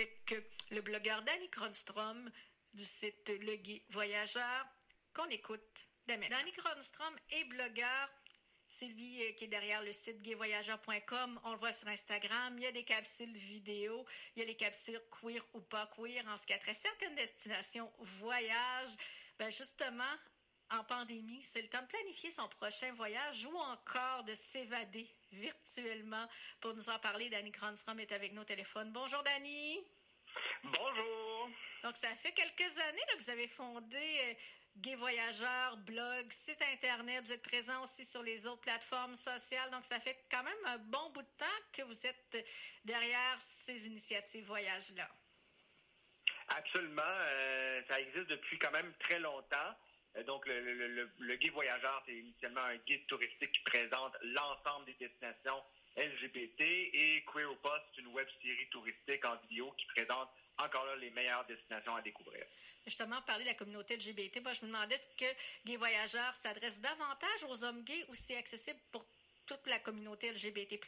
avec le blogueur Danny Kronstrom du site Le Guy Voyageur qu'on écoute demain. Danny Kronstrom est blogueur. C'est lui euh, qui est derrière le site gayvoyageur.com. On le voit sur Instagram. Il y a des capsules vidéo. Il y a les capsules queer ou pas queer en ce qui a trait certaines destinations voyage. Ben justement, en pandémie, c'est le temps de planifier son prochain voyage ou encore de s'évader virtuellement. Pour nous en parler, Danny Kronstrom est avec nos téléphones. Bonjour, Danny. Bonjour. Donc, ça fait quelques années que vous avez fondé euh, Gay Voyageur, blog, site Internet. Vous êtes présent aussi sur les autres plateformes sociales. Donc, ça fait quand même un bon bout de temps que vous êtes derrière ces initiatives voyage-là. Absolument. Euh, ça existe depuis quand même très longtemps. Euh, donc, le, le, le, guide voyageur, c'est initialement un guide touristique qui présente l'ensemble des destinations LGBT et Queer ou c'est une web série touristique en vidéo qui présente encore là les meilleures destinations à découvrir. Justement, parler de la communauté LGBT, moi, je me demandais est-ce que Gay Voyageur s'adresse davantage aux hommes gays ou c'est accessible pour toute la communauté LGBT+.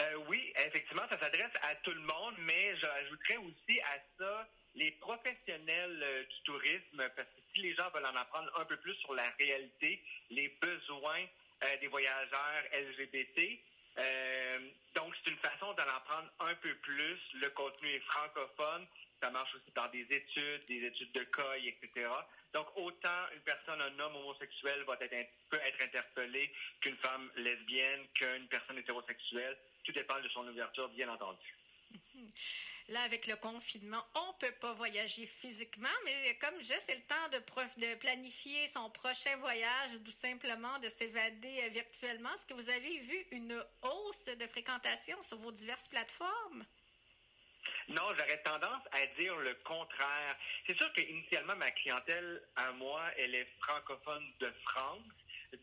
Euh, oui, effectivement, ça s'adresse à tout le monde, mais j'ajouterais aussi à ça les professionnels euh, du tourisme, parce que si les gens veulent en apprendre un peu plus sur la réalité, les besoins euh, des voyageurs LGBT, euh, donc c'est une façon d'en apprendre un peu plus. Le contenu est francophone. Ça marche aussi dans des études, des études de COI, etc. Donc, autant une personne, un homme homosexuel va être, peut être interpellé qu'une femme lesbienne, qu'une personne hétérosexuelle. Tout dépend de son ouverture, bien entendu. Là, avec le confinement, on peut pas voyager physiquement, mais comme je, c'est le temps de, de, planifier son prochain voyage ou tout simplement de s'évader euh, virtuellement. Est-ce que vous avez vu une hausse de fréquentation sur vos diverses plateformes? Non, j'aurais tendance à dire le contraire. C'est sûr qu'initialement, ma clientèle, à moi, elle est francophone de France.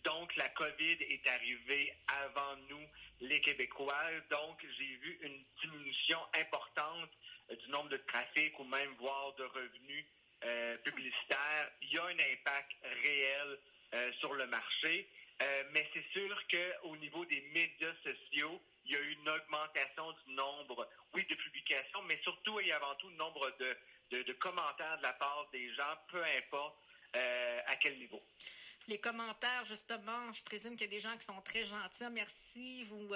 Donc, la COVID est arrivée avant nous, les Québécois. Donc, j'ai vu une diminution importante euh, du nombre de trafic ou même voire de revenus euh, publicitaires. Il y a un impact réel euh, sur le marché, mais c'est sûr qu'au niveau des médias sociaux, il y a eu une augmentation du nombre, oui, de publications, mais surtout et avant tout, le nombre de commentaires de la part des gens, peu importe à quel niveau les commentaires, justement, je présume qu'il y a des gens qui sont très gentils. Merci, vous.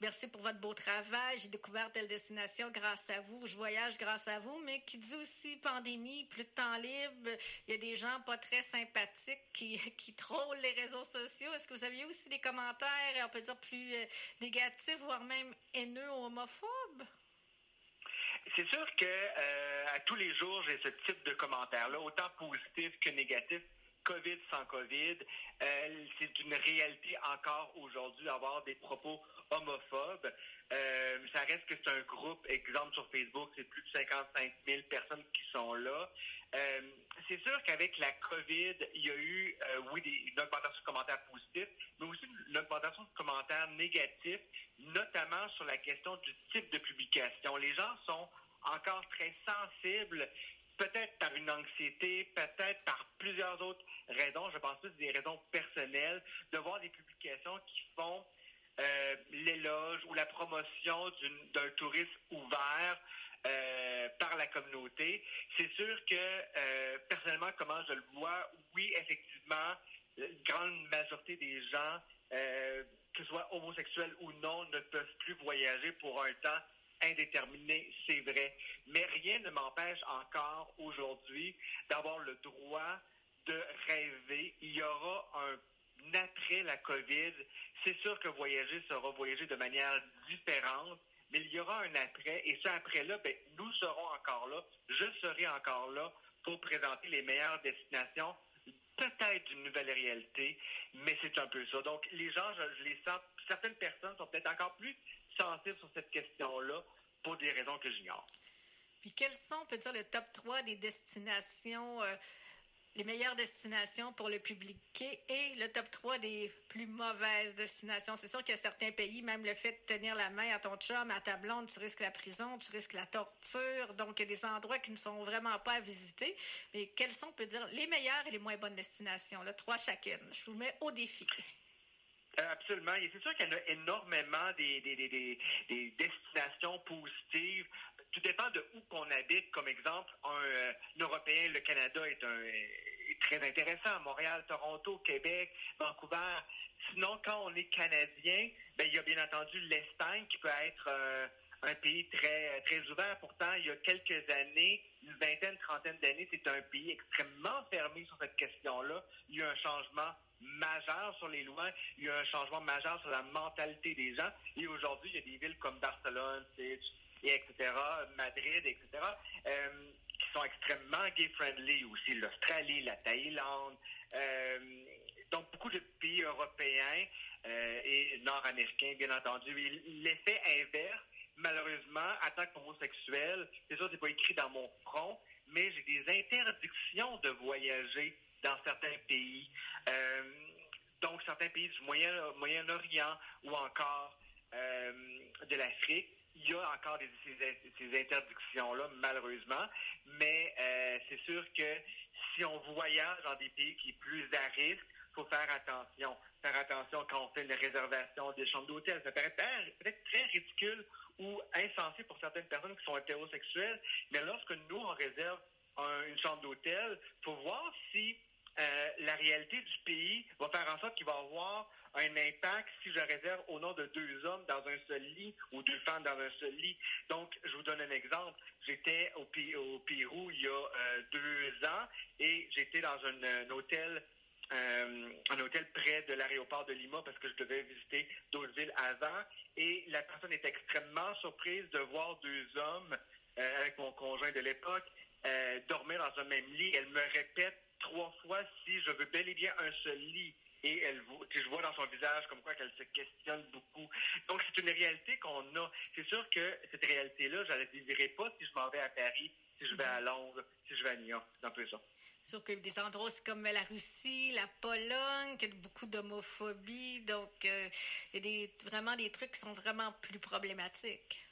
Merci pour votre beau travail. J'ai découvert telle destination grâce à vous. Je voyage grâce à vous. Mais qui dit aussi pandémie, plus de temps libre, il y a des gens pas très sympathiques qui, qui trollent les réseaux sociaux. Est-ce que vous aviez aussi des commentaires, on peut dire, plus euh, négatifs, voire même haineux ou homophobes? C'est sûr que euh, à tous les jours, j'ai ce type de commentaires-là, autant positifs que négatifs. COVID sans COVID. Euh, c'est une réalité encore aujourd'hui d'avoir des propos homophobes. Euh, ça reste que c'est un groupe, exemple sur Facebook, c'est plus de 55 000 personnes qui sont là. Euh, c'est sûr qu'avec la COVID, il y a eu, oui, une augmentation de commentaires positifs, mais aussi une augmentation de commentaires négatifs, notamment sur la question du type de publication. Les gens sont encore très sensibles peut-être par une anxiété, peut-être par plusieurs autres raisons, je pense plus des raisons personnelles, de voir des publications qui font euh, l'éloge ou la promotion d'un tourisme ouvert euh, par la communauté. C'est sûr que euh, personnellement, comment je le vois, oui, effectivement, la grande majorité des gens, que ce soit homosexuels ou non, ne peuvent plus voyager pour un temps indéterminé, c'est vrai. Mais rien ne m'empêche encore aujourd'hui d'avoir le droit de rêver. Il y aura un après la COVID. C'est sûr que voyager sera voyager de manière différente, mais il y aura un après. Et ce après-là, ben, nous serons encore là. Je serai encore là pour présenter les meilleures destinations peut-être d'une nouvelle réalité, mais c'est un peu ça. Donc, les gens, je les sens, certaines personnes sont peut-être encore plus sensibles sur cette question-là pour des raisons que j'ignore. Puis quels sont, on peut dire, le top 3 des destinations, euh, les meilleures destinations pour le public et le top 3 des plus mauvaises destinations? C'est sûr qu'il y a certains pays, même le fait de tenir la main à ton chum, à ta blonde, tu risques la prison, tu risques la torture. Donc, il y a des endroits qui ne sont vraiment pas à visiter. Mais quels sont, on peut dire, les meilleures et les moins bonnes destinations? Là, trois chacune. Je vous mets au défi. Euh, absolument. Et c'est sûr qu'il y en a énormément des, destinations positives. Tout dépend de où qu'on habite. Comme exemple, un, Européen, le Canada est, un, très intéressant. Montréal, Toronto, Québec, Vancouver. Sinon, quand on est Canadien, ben, il y a bien entendu l'Espagne qui peut être un pays très, ouvert. Pourtant, il y a quelques années, une vingtaine, trentaine d'années, c'est un pays extrêmement fermé sur cette question-là. Il y a un changement majeur sur les lois, il y a un changement majeur sur la mentalité des gens. Et aujourd'hui, il y a des villes comme Barcelone, et etc., Madrid, etc., euh, qui sont extrêmement gay-friendly aussi. L'Australie, la Thaïlande, euh, donc beaucoup de pays européens euh, et nord-américains, bien entendu. L'effet inverse, malheureusement, en tant c'est ça, c'est pas écrit dans mon front, mais j'ai des interdictions de voyager dans certains pays. Donc, certains pays du Moyen, Moyen-Orient ou encore de l'Afrique, il y a encore ces, interdictions-là, malheureusement. Mais euh, c'est sûr que si on voyage dans des pays qui sont plus à risque, il faut faire attention. Faire attention quand on fait une réservation des chambres d'hôtel. Ça paraît peut-être très ridicule ou insensé pour certaines personnes qui sont hétérosexuelles, mais lorsque nous, on réserve une chambre d'hôtel, il faut voir si euh, la réalité du pays va faire en sorte qu'il va avoir un impact si je réserve au nom de deux hommes dans un seul lit ou deux femmes dans un seul lit. Donc, je vous donne un exemple. J'étais au, au, Pérou il y a euh, deux ans et j'étais dans un, hôtel euh, un hôtel près de l'aéroport de Lima parce que je devais visiter d'autres villes avant. Et la personne est extrêmement surprise de voir deux hommes avec mon conjoint de l'époque dormir dans un même lit. Elle me répète trois fois si je veux bel et bien un seul lit. Et elle, je vois dans son visage comme quoi qu'elle se questionne beaucoup. Donc, c'est une réalité qu'on a. C'est sûr que cette réalité-là, je ne la vivirai pas si je m'en vais à Paris, si je vais à Londres, si je vais à New York. C'est un peu ça. Sûr que des endroits comme la Russie, la Pologne, qu'il y a beaucoup d'homophobie. Donc, euh, il y a vraiment des trucs qui sont vraiment plus problématiques.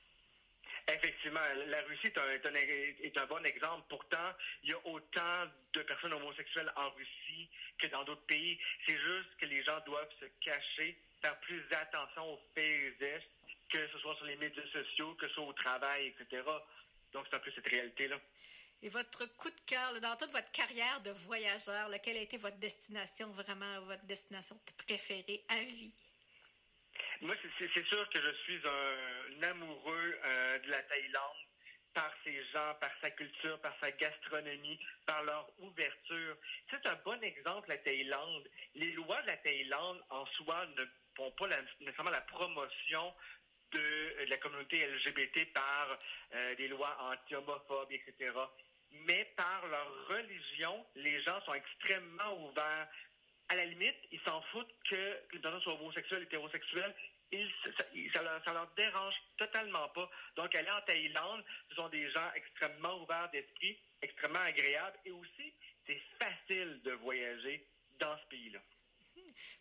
Effectivement, la Russie est un, bon exemple. Pourtant, il y a autant de personnes homosexuelles en Russie que dans d'autres pays. C'est juste que les gens doivent se cacher, faire plus attention aux faits que ce soit sur les médias sociaux, que ce soit au travail, etc. Donc, c'est un peu cette réalité-là. Et votre coup de cœur, dans toute votre carrière de voyageur, quelle a été votre destination, vraiment votre destination préférée à vie? C'est sûr que je suis un, amoureux euh, de la Thaïlande par ses gens, par sa culture, par sa gastronomie, par leur ouverture. C'est un bon exemple, la Thaïlande. Les lois de la Thaïlande, en soi, ne font pas nécessairement la promotion de, la communauté LGBT par euh, des lois anti-homophobes, etc. Mais par leur religion, les gens sont extrêmement ouverts à la limite, ils s'en foutent que les personne soit homosexuel, hétérosexuel. Ils, ça, leur, leur dérange totalement pas. Donc, aller en Thaïlande, ce sont des gens extrêmement ouverts d'esprit, extrêmement agréables et aussi, c'est facile de voyager dans ce pays-là.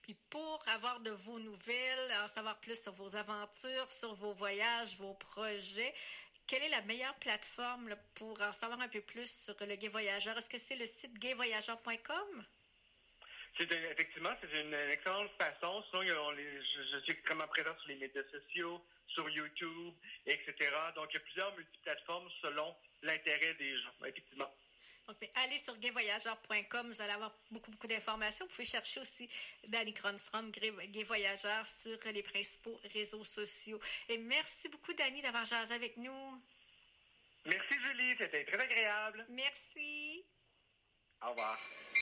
Puis pour avoir de vos nouvelles, en savoir plus sur vos aventures, sur vos voyages, vos projets, quelle est la meilleure plateforme pour en savoir un peu plus sur le Gay Voyageur? Est-ce que c'est le site gayvoyageur.com? C'est effectivement, c'est une, excellente façon. Sinon, je, suis extrêmement présent sur les médias sociaux, sur YouTube, etc. Donc, il y a plusieurs multiplateformes selon l'intérêt des gens, effectivement. Donc, allez sur gayvoyageur.com, vous allez avoir beaucoup, beaucoup d'informations. Vous pouvez chercher aussi Danny Cronstrom, Gay Voyageur, sur les principaux réseaux sociaux. Et merci beaucoup, Danny, d'avoir jasé avec nous. Merci, Julie. C'était très agréable. Merci. Au revoir.